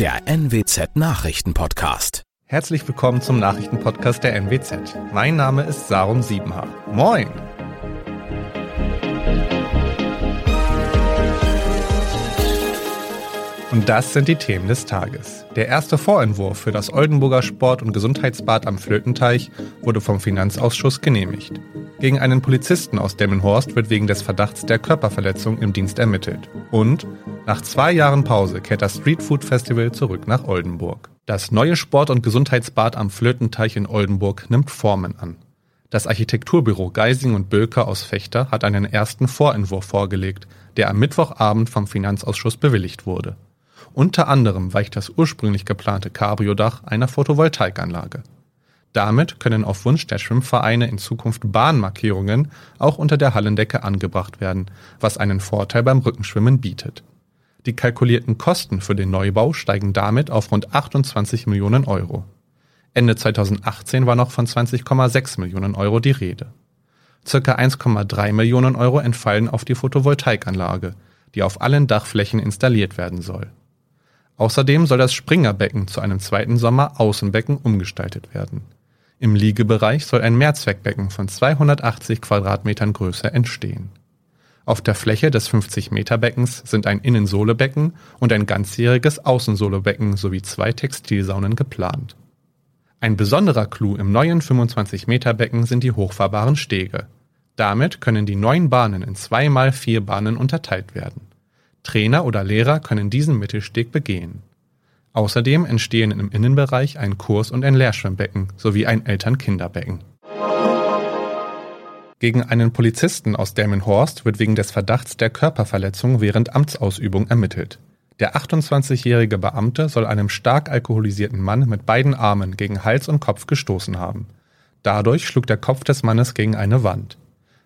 der NWZ Nachrichtenpodcast. Herzlich willkommen zum Nachrichtenpodcast der NWZ. Mein Name ist Sarum Siebenhaar. Moin! Und das sind die Themen des Tages. Der erste Vorentwurf für das Oldenburger Sport- und Gesundheitsbad am Flötenteich wurde vom Finanzausschuss genehmigt. Gegen einen Polizisten aus Demmenhorst wird wegen des Verdachts der Körperverletzung im Dienst ermittelt. Und nach zwei Jahren Pause kehrt das Streetfood Festival zurück nach Oldenburg. Das neue Sport- und Gesundheitsbad am Flötenteich in Oldenburg nimmt Formen an. Das Architekturbüro Geising und Bölker aus Fechter hat einen ersten Vorentwurf vorgelegt, der am Mittwochabend vom Finanzausschuss bewilligt wurde. Unter anderem weicht das ursprünglich geplante Cabrio-Dach einer Photovoltaikanlage. Damit können auf Wunsch der Schwimmvereine in Zukunft Bahnmarkierungen auch unter der Hallendecke angebracht werden, was einen Vorteil beim Rückenschwimmen bietet. Die kalkulierten Kosten für den Neubau steigen damit auf rund 28 Millionen Euro. Ende 2018 war noch von 20,6 Millionen Euro die Rede. Circa 1,3 Millionen Euro entfallen auf die Photovoltaikanlage, die auf allen Dachflächen installiert werden soll. Außerdem soll das Springerbecken zu einem zweiten Sommer-Außenbecken umgestaltet werden. Im Liegebereich soll ein Mehrzweckbecken von 280 Quadratmetern Größe entstehen. Auf der Fläche des 50-Meter-Beckens sind ein Innensohlebecken und ein ganzjähriges Außensohlebecken sowie zwei Textilsaunen geplant. Ein besonderer Clou im neuen 25-Meter-Becken sind die hochfahrbaren Stege. Damit können die neun Bahnen in zwei mal vier Bahnen unterteilt werden. Trainer oder Lehrer können diesen Mittelsteg begehen. Außerdem entstehen im Innenbereich ein Kurs- und ein Lehrschwimmbecken sowie ein Eltern-Kinderbecken. Gegen einen Polizisten aus Delmenhorst wird wegen des Verdachts der Körperverletzung während Amtsausübung ermittelt. Der 28-jährige Beamte soll einem stark alkoholisierten Mann mit beiden Armen gegen Hals und Kopf gestoßen haben. Dadurch schlug der Kopf des Mannes gegen eine Wand.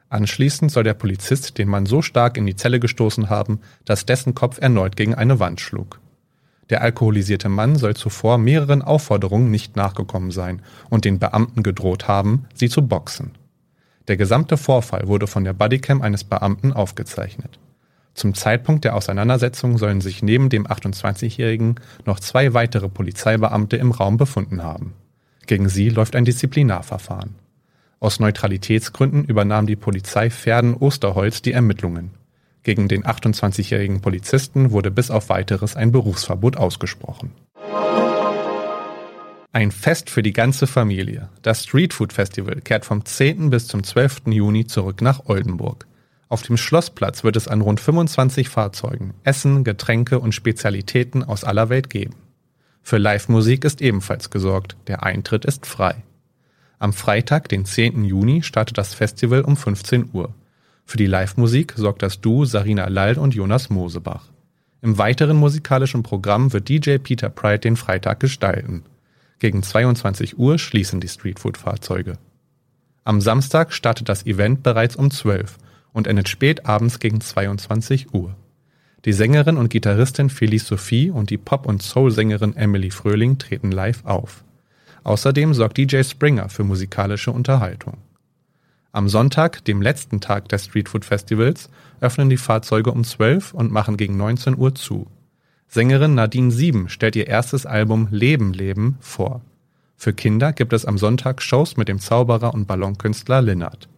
Anschließend soll der Polizist den Mann so stark in die Zelle gestoßen haben, dass dessen Kopf erneut gegen eine Wand schlug. Der alkoholisierte Mann soll zuvor mehreren Aufforderungen nicht nachgekommen sein und den Beamten gedroht haben, sie zu boxen. Der gesamte Vorfall wurde von der Bodycam eines Beamten aufgezeichnet. Zum Zeitpunkt der Auseinandersetzung sollen sich neben dem 28-Jährigen noch zwei weitere Polizeibeamte im Raum befunden haben. Gegen sie läuft ein Disziplinarverfahren. Aus Neutralitätsgründen übernahm die Polizei Verden-Osterholz die Ermittlungen. Gegen den 28-jährigen Polizisten wurde bis auf weiteres ein Berufsverbot ausgesprochen. Ein Fest für die ganze Familie. Das Streetfood Festival kehrt vom 10. bis zum 12. Juni zurück nach Oldenburg. Auf dem Schlossplatz wird es an rund 25 Fahrzeugen Essen, Getränke und Spezialitäten aus aller Welt geben. Für Live-Musik ist ebenfalls gesorgt, der Eintritt ist frei. Am Freitag, den 10. Juni, startet das Festival um 15 Uhr. Für die Live-Musik sorgt das Duo Sarina Lall und Jonas Mosebach. Im weiteren musikalischen Programm wird DJ Peter Pride den Freitag gestalten. Gegen 22 Uhr schließen die Streetfood-Fahrzeuge. Am Samstag startet das Event bereits um 12 und endet spät abends gegen 22 Uhr. Die Sängerin und Gitarristin Felice Sophie und die Pop- und Soul-Sängerin Emily Fröhling treten live auf. Außerdem sorgt DJ Springer für musikalische Unterhaltung. Am Sonntag, dem letzten Tag des Streetfood Festivals, öffnen die Fahrzeuge um 12 und machen gegen 19 Uhr zu. Sängerin Nadine Sieben stellt ihr erstes Album Leben Leben vor. Für Kinder gibt es am Sonntag Shows mit dem Zauberer und Ballonkünstler Linnert.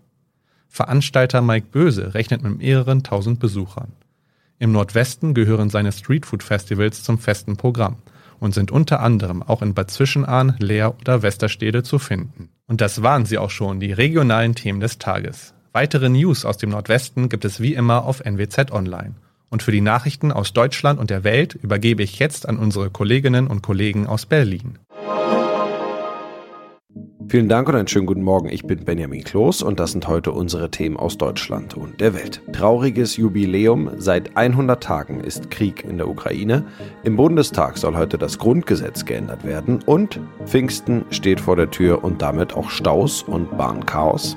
Veranstalter Mike Böse rechnet mit mehreren tausend Besuchern. Im Nordwesten gehören seine Streetfood Festivals zum festen Programm und sind unter anderem auch in Bad Zwischenahn, Leer oder Westerstede zu finden. Und das waren sie auch schon, die regionalen Themen des Tages. Weitere News aus dem Nordwesten gibt es wie immer auf NWZ Online. Und für die Nachrichten aus Deutschland und der Welt übergebe ich jetzt an unsere Kolleginnen und Kollegen aus Berlin. Vielen Dank und einen schönen guten Morgen. Ich bin Benjamin Kloß und das sind heute unsere Themen aus Deutschland und der Welt. Trauriges Jubiläum. Seit 100 Tagen ist Krieg in der Ukraine. Im Bundestag soll heute das Grundgesetz geändert werden und Pfingsten steht vor der Tür und damit auch Staus und Bahnchaos.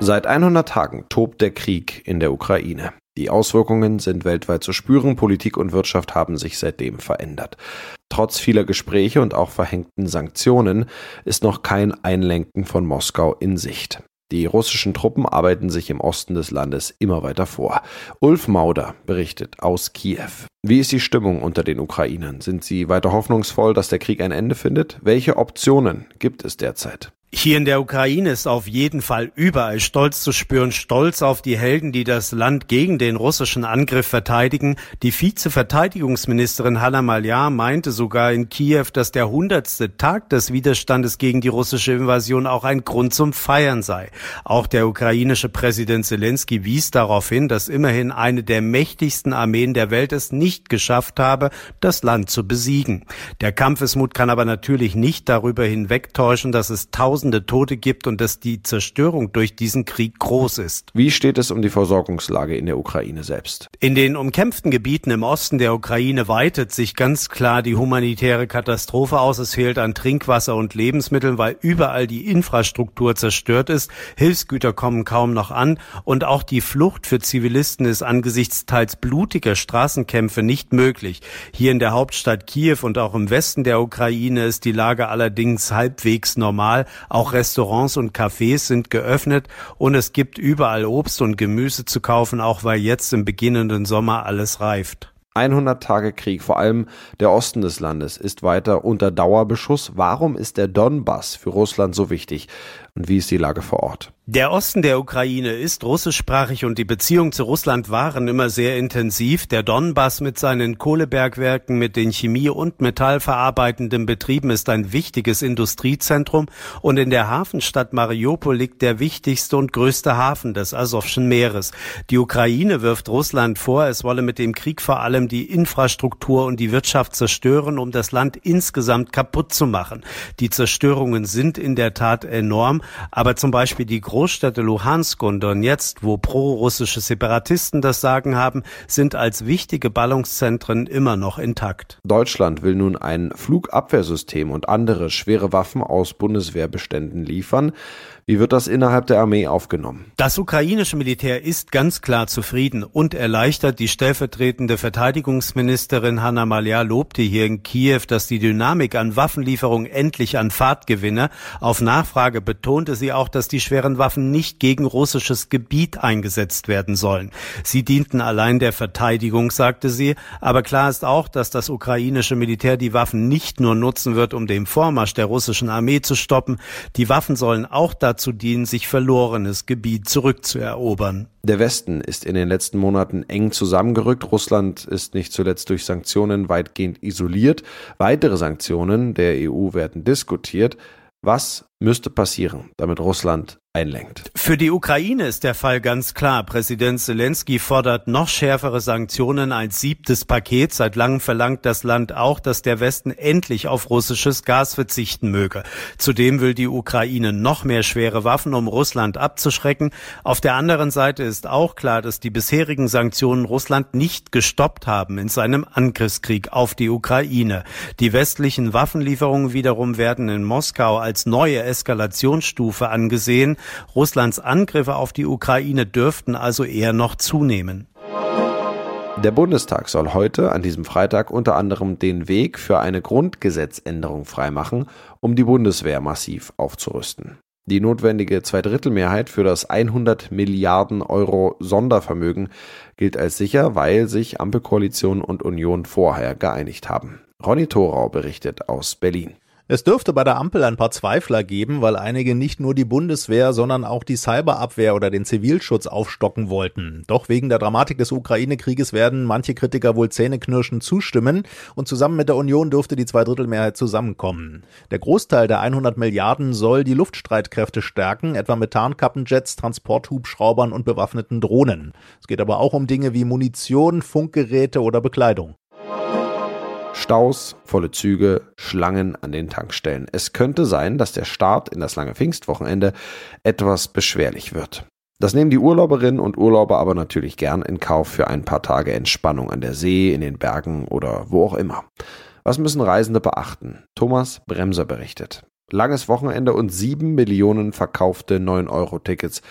Seit 100 Tagen tobt der Krieg in der Ukraine. Die Auswirkungen sind weltweit zu spüren, Politik und Wirtschaft haben sich seitdem verändert. Trotz vieler Gespräche und auch verhängten Sanktionen ist noch kein Einlenken von Moskau in Sicht. Die russischen Truppen arbeiten sich im Osten des Landes immer weiter vor. Ulf Mauder berichtet aus Kiew. Wie ist die Stimmung unter den Ukrainern? Sind sie weiter hoffnungsvoll, dass der Krieg ein Ende findet? Welche Optionen gibt es derzeit? Hier in der Ukraine ist auf jeden Fall überall Stolz zu spüren, Stolz auf die Helden, die das Land gegen den russischen Angriff verteidigen. Die Vize-Verteidigungsministerin Hanna Maliar meinte sogar in Kiew, dass der hundertste Tag des Widerstandes gegen die russische Invasion auch ein Grund zum Feiern sei. Auch der ukrainische Präsident Zelensky wies darauf hin, dass immerhin eine der mächtigsten Armeen der Welt es nicht geschafft habe, das Land zu besiegen. Der Kampfesmut kann aber natürlich nicht darüber hinwegtäuschen, dass es tausend Tausende Tote gibt und dass die Zerstörung durch diesen Krieg groß ist. Wie steht es um die Versorgungslage in der Ukraine selbst? In den umkämpften Gebieten im Osten der Ukraine weitet sich ganz klar die humanitäre Katastrophe aus. Es fehlt an Trinkwasser und Lebensmitteln, weil überall die Infrastruktur zerstört ist. Hilfsgüter kommen kaum noch an und auch die Flucht für Zivilisten ist angesichts teils blutiger Straßenkämpfe nicht möglich. Hier in der Hauptstadt Kiew und auch im Westen der Ukraine ist die Lage allerdings halbwegs normal. Auch Restaurants und Cafés sind geöffnet und es gibt überall Obst und Gemüse zu kaufen, auch weil jetzt im beginnenden Sommer alles reift. 100 Tage Krieg, vor allem der Osten des Landes, ist weiter unter Dauerbeschuss. Warum ist der Donbass für Russland so wichtig? Und wie ist die Lage vor Ort? Der Osten der Ukraine ist russischsprachig und die Beziehungen zu Russland waren immer sehr intensiv. Der Donbass mit seinen Kohlebergwerken, mit den Chemie- und Metallverarbeitenden Betrieben ist ein wichtiges Industriezentrum und in der Hafenstadt Mariupol liegt der wichtigste und größte Hafen des Asowschen Meeres. Die Ukraine wirft Russland vor, es wolle mit dem Krieg vor allem die Infrastruktur und die Wirtschaft zerstören, um das Land insgesamt kaputt zu machen. Die Zerstörungen sind in der Tat enorm, aber zum Beispiel die Großstädte Luhansk und Donetsk, wo pro-russische Separatisten das Sagen haben, sind als wichtige Ballungszentren immer noch intakt. Deutschland will nun ein Flugabwehrsystem und andere schwere Waffen aus Bundeswehrbeständen liefern. Wie wird das innerhalb der Armee aufgenommen? Das ukrainische Militär ist ganz klar zufrieden und erleichtert. Die stellvertretende Verteidigungsministerin Hanna Malia lobte hier in Kiew, dass die Dynamik an Waffenlieferungen endlich an Fahrt gewinne. Auf Nachfrage betonte sie auch, dass die schweren Waffen nicht gegen russisches Gebiet eingesetzt werden sollen. Sie dienten allein der Verteidigung, sagte sie. Aber klar ist auch, dass das ukrainische Militär die Waffen nicht nur nutzen wird, um den Vormarsch der russischen Armee zu stoppen. Die Waffen sollen auch dazu dienen, sich verlorenes Gebiet zurückzuerobern. Der Westen ist in den letzten Monaten eng zusammengerückt. Russland ist nicht zuletzt durch Sanktionen weitgehend isoliert. Weitere Sanktionen der EU werden diskutiert. Was müsste passieren, damit Russland einlenkt. Für die Ukraine ist der Fall ganz klar. Präsident Zelensky fordert noch schärfere Sanktionen als siebtes Paket. Seit langem verlangt das Land auch, dass der Westen endlich auf russisches Gas verzichten möge. Zudem will die Ukraine noch mehr schwere Waffen, um Russland abzuschrecken. Auf der anderen Seite ist auch klar, dass die bisherigen Sanktionen Russland nicht gestoppt haben in seinem Angriffskrieg auf die Ukraine. Die westlichen Waffenlieferungen wiederum werden in Moskau als neue Eskalationsstufe angesehen. Russlands Angriffe auf die Ukraine dürften also eher noch zunehmen. Der Bundestag soll heute, an diesem Freitag, unter anderem den Weg für eine Grundgesetzänderung freimachen, um die Bundeswehr massiv aufzurüsten. Die notwendige Zweidrittelmehrheit für das 100 Milliarden Euro Sondervermögen gilt als sicher, weil sich Ampelkoalition und Union vorher geeinigt haben. Ronny Thorau berichtet aus Berlin. Es dürfte bei der Ampel ein paar Zweifler geben, weil einige nicht nur die Bundeswehr, sondern auch die Cyberabwehr oder den Zivilschutz aufstocken wollten. Doch wegen der Dramatik des Ukraine-Krieges werden manche Kritiker wohl zähneknirschend zustimmen und zusammen mit der Union dürfte die Zweidrittelmehrheit zusammenkommen. Der Großteil der 100 Milliarden soll die Luftstreitkräfte stärken, etwa mit Tarnkappenjets, Transporthubschraubern und bewaffneten Drohnen. Es geht aber auch um Dinge wie Munition, Funkgeräte oder Bekleidung. Staus, volle Züge, Schlangen an den Tankstellen. Es könnte sein, dass der Start in das lange Pfingstwochenende etwas beschwerlich wird. Das nehmen die Urlauberinnen und Urlauber aber natürlich gern in Kauf für ein paar Tage Entspannung an der See, in den Bergen oder wo auch immer. Was müssen Reisende beachten? Thomas Bremser berichtet. Langes Wochenende und sieben Millionen verkaufte 9-Euro-Tickets.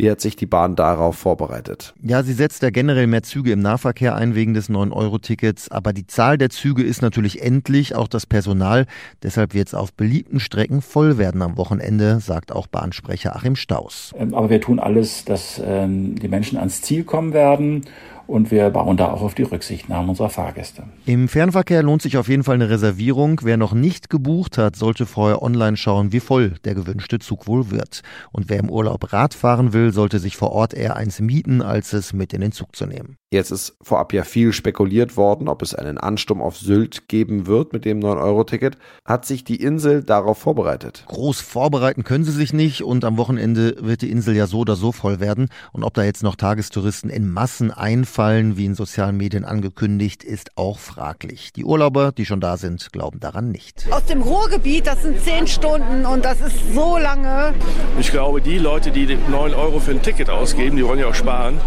Wie hat sich die Bahn darauf vorbereitet? Ja, sie setzt ja generell mehr Züge im Nahverkehr ein wegen des 9-Euro-Tickets. Aber die Zahl der Züge ist natürlich endlich, auch das Personal. Deshalb wird es auf beliebten Strecken voll werden am Wochenende, sagt auch Bahnsprecher Achim Staus. Ähm, aber wir tun alles, dass ähm, die Menschen ans Ziel kommen werden und wir bauen da auch auf die Rücksichtnahmen unserer Fahrgäste. Im Fernverkehr lohnt sich auf jeden Fall eine Reservierung. Wer noch nicht gebucht hat, sollte vorher online schauen, wie voll der gewünschte Zug wohl wird. Und wer im Urlaub Rad fahren will, sollte sich vor Ort eher eins mieten, als es mit in den Zug zu nehmen. Jetzt ist vorab ja viel spekuliert worden, ob es einen Ansturm auf Sylt geben wird mit dem 9-Euro-Ticket. Hat sich die Insel darauf vorbereitet? Groß vorbereiten können sie sich nicht und am Wochenende wird die Insel ja so oder so voll werden. Und ob da jetzt noch Tagestouristen in Massen einfallen, wie in sozialen Medien angekündigt, ist auch fraglich. Die Urlauber, die schon da sind, glauben daran nicht. Aus dem Ruhrgebiet, das sind zehn Stunden und das ist so lange. Ich glaube, die Leute, die 9 Euro für ein Ticket ausgeben, die wollen ja auch sparen.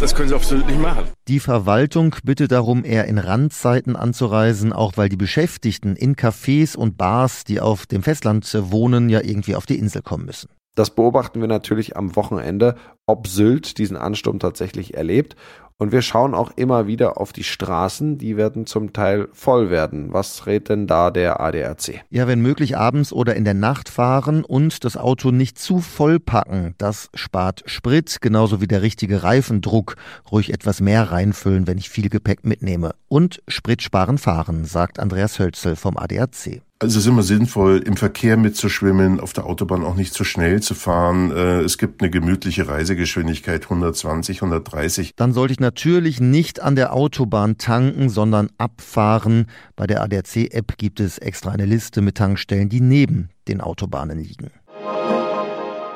Das können sie absolut nicht machen. Die Verwaltung bittet darum, eher in Randzeiten anzureisen, auch weil die Beschäftigten in Cafés und Bars, die auf dem Festland wohnen, ja irgendwie auf die Insel kommen müssen. Das beobachten wir natürlich am Wochenende, ob Sylt diesen Ansturm tatsächlich erlebt. Und wir schauen auch immer wieder auf die Straßen, die werden zum Teil voll werden. Was rät denn da der ADAC? Ja, wenn möglich abends oder in der Nacht fahren und das Auto nicht zu voll packen. Das spart Sprit, genauso wie der richtige Reifendruck. Ruhig etwas mehr reinfüllen, wenn ich viel Gepäck mitnehme. Und Sprit sparen fahren, sagt Andreas Hölzel vom ADAC. Also es ist immer sinnvoll, im Verkehr mitzuschwimmen, auf der Autobahn auch nicht zu schnell zu fahren. Äh, es gibt eine gemütliche Reisegeschwindigkeit 120, 130. Dann sollte ich natürlich nicht an der Autobahn tanken, sondern abfahren. Bei der ADAC-App gibt es extra eine Liste mit Tankstellen, die neben den Autobahnen liegen.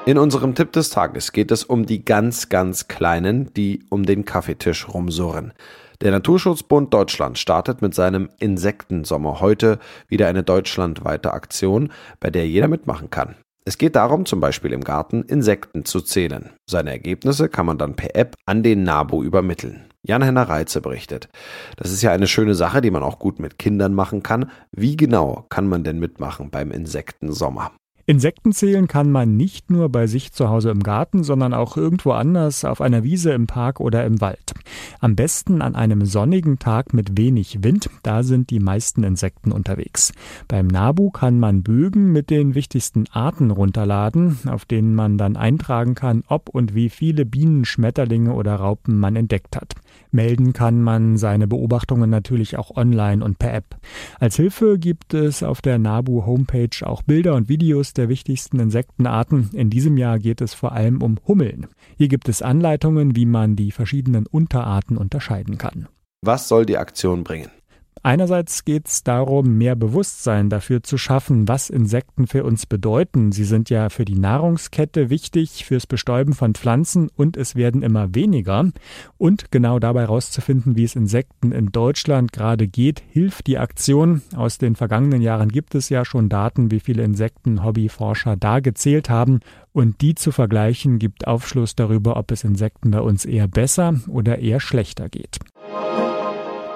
In unserem Tipp des Tages geht es um die ganz, ganz Kleinen, die um den Kaffeetisch rumsurren. Der Naturschutzbund Deutschland startet mit seinem Insektensommer heute wieder eine deutschlandweite Aktion, bei der jeder mitmachen kann. Es geht darum, zum Beispiel im Garten Insekten zu zählen. Seine Ergebnisse kann man dann per App an den NABU übermitteln. Jan-Henner Reitze berichtet. Das ist ja eine schöne Sache, die man auch gut mit Kindern machen kann. Wie genau kann man denn mitmachen beim Insektensommer? Insekten zählen kann man nicht nur bei sich zu Hause im Garten, sondern auch irgendwo anders auf einer Wiese, im Park oder im Wald. Am besten an einem sonnigen Tag mit wenig Wind, da sind die meisten Insekten unterwegs. Beim Nabu kann man Bögen mit den wichtigsten Arten runterladen, auf denen man dann eintragen kann, ob und wie viele Bienen, Schmetterlinge oder Raupen man entdeckt hat. Melden kann man seine Beobachtungen natürlich auch online und per App. Als Hilfe gibt es auf der Nabu Homepage auch Bilder und Videos der wichtigsten Insektenarten. In diesem Jahr geht es vor allem um Hummeln. Hier gibt es Anleitungen, wie man die verschiedenen Unterarten unterscheiden kann. Was soll die Aktion bringen? Einerseits geht es darum, mehr Bewusstsein dafür zu schaffen, was Insekten für uns bedeuten. Sie sind ja für die Nahrungskette wichtig, fürs Bestäuben von Pflanzen und es werden immer weniger. Und genau dabei herauszufinden, wie es Insekten in Deutschland gerade geht, hilft die Aktion. Aus den vergangenen Jahren gibt es ja schon Daten, wie viele Insekten Hobbyforscher da gezählt haben. Und die zu vergleichen gibt Aufschluss darüber, ob es Insekten bei uns eher besser oder eher schlechter geht.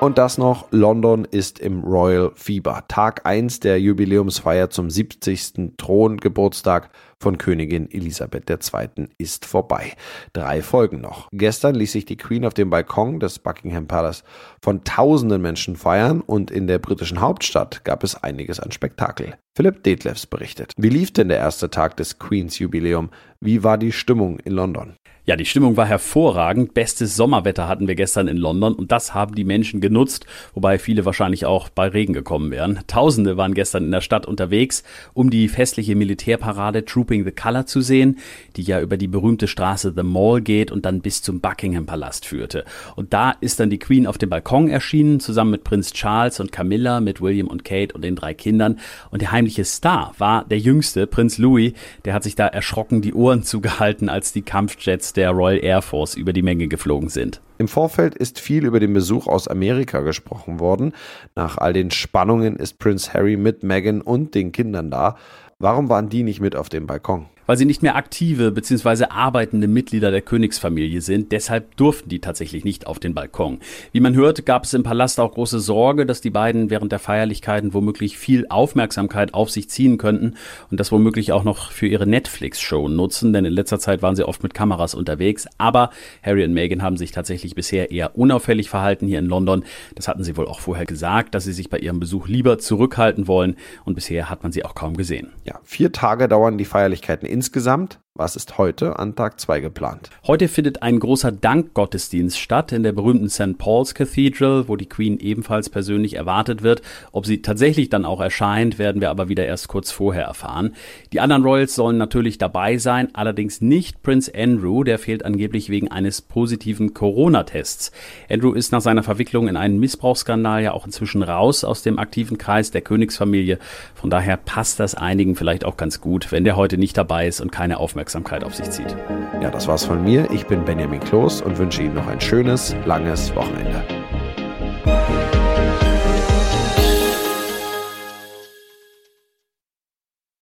Und das noch, London ist im Royal Fieber. Tag 1 der Jubiläumsfeier zum 70. Throngeburtstag von Königin Elisabeth II. ist vorbei. Drei Folgen noch. Gestern ließ sich die Queen auf dem Balkon des Buckingham Palace von tausenden Menschen feiern und in der britischen Hauptstadt gab es einiges an Spektakel. Philipp Detlefs berichtet. Wie lief denn der erste Tag des Queens Jubiläum? Wie war die Stimmung in London? Ja, die Stimmung war hervorragend. Bestes Sommerwetter hatten wir gestern in London und das haben die Menschen genutzt, wobei viele wahrscheinlich auch bei Regen gekommen wären. Tausende waren gestern in der Stadt unterwegs, um die festliche Militärparade Trooping the Color zu sehen, die ja über die berühmte Straße The Mall geht und dann bis zum Buckingham Palast führte. Und da ist dann die Queen auf dem Balkon erschienen, zusammen mit Prinz Charles und Camilla, mit William und Kate und den drei Kindern. Und der heimliche Star war der jüngste, Prinz Louis. Der hat sich da erschrocken die Ohren zugehalten, als die Kampfjets der Royal Air Force über die Menge geflogen sind. Im Vorfeld ist viel über den Besuch aus Amerika gesprochen worden. Nach all den Spannungen ist Prince Harry mit Meghan und den Kindern da. Warum waren die nicht mit auf dem Balkon? Weil sie nicht mehr aktive bzw. arbeitende Mitglieder der Königsfamilie sind. Deshalb durften die tatsächlich nicht auf den Balkon. Wie man hört, gab es im Palast auch große Sorge, dass die beiden während der Feierlichkeiten womöglich viel Aufmerksamkeit auf sich ziehen könnten und das womöglich auch noch für ihre Netflix-Show nutzen, denn in letzter Zeit waren sie oft mit Kameras unterwegs. Aber Harry und Meghan haben sich tatsächlich bisher eher unauffällig verhalten hier in London. Das hatten sie wohl auch vorher gesagt, dass sie sich bei ihrem Besuch lieber zurückhalten wollen und bisher hat man sie auch kaum gesehen. Ja, vier Tage dauern die Feierlichkeiten insgesamt. Was ist heute an Tag 2 geplant? Heute findet ein großer Dankgottesdienst statt in der berühmten St. Paul's Cathedral, wo die Queen ebenfalls persönlich erwartet wird. Ob sie tatsächlich dann auch erscheint, werden wir aber wieder erst kurz vorher erfahren. Die anderen Royals sollen natürlich dabei sein, allerdings nicht Prince Andrew, der fehlt angeblich wegen eines positiven Corona-Tests. Andrew ist nach seiner Verwicklung in einen Missbrauchsskandal ja auch inzwischen raus aus dem aktiven Kreis der Königsfamilie. Von daher passt das einigen vielleicht auch ganz gut, wenn der heute nicht dabei ist und keine Aufmerksamkeit Aufmerksamkeit auf sich zieht. Ja, das war's von mir. Ich bin Benjamin Kloß und wünsche Ihnen noch ein schönes, langes Wochenende.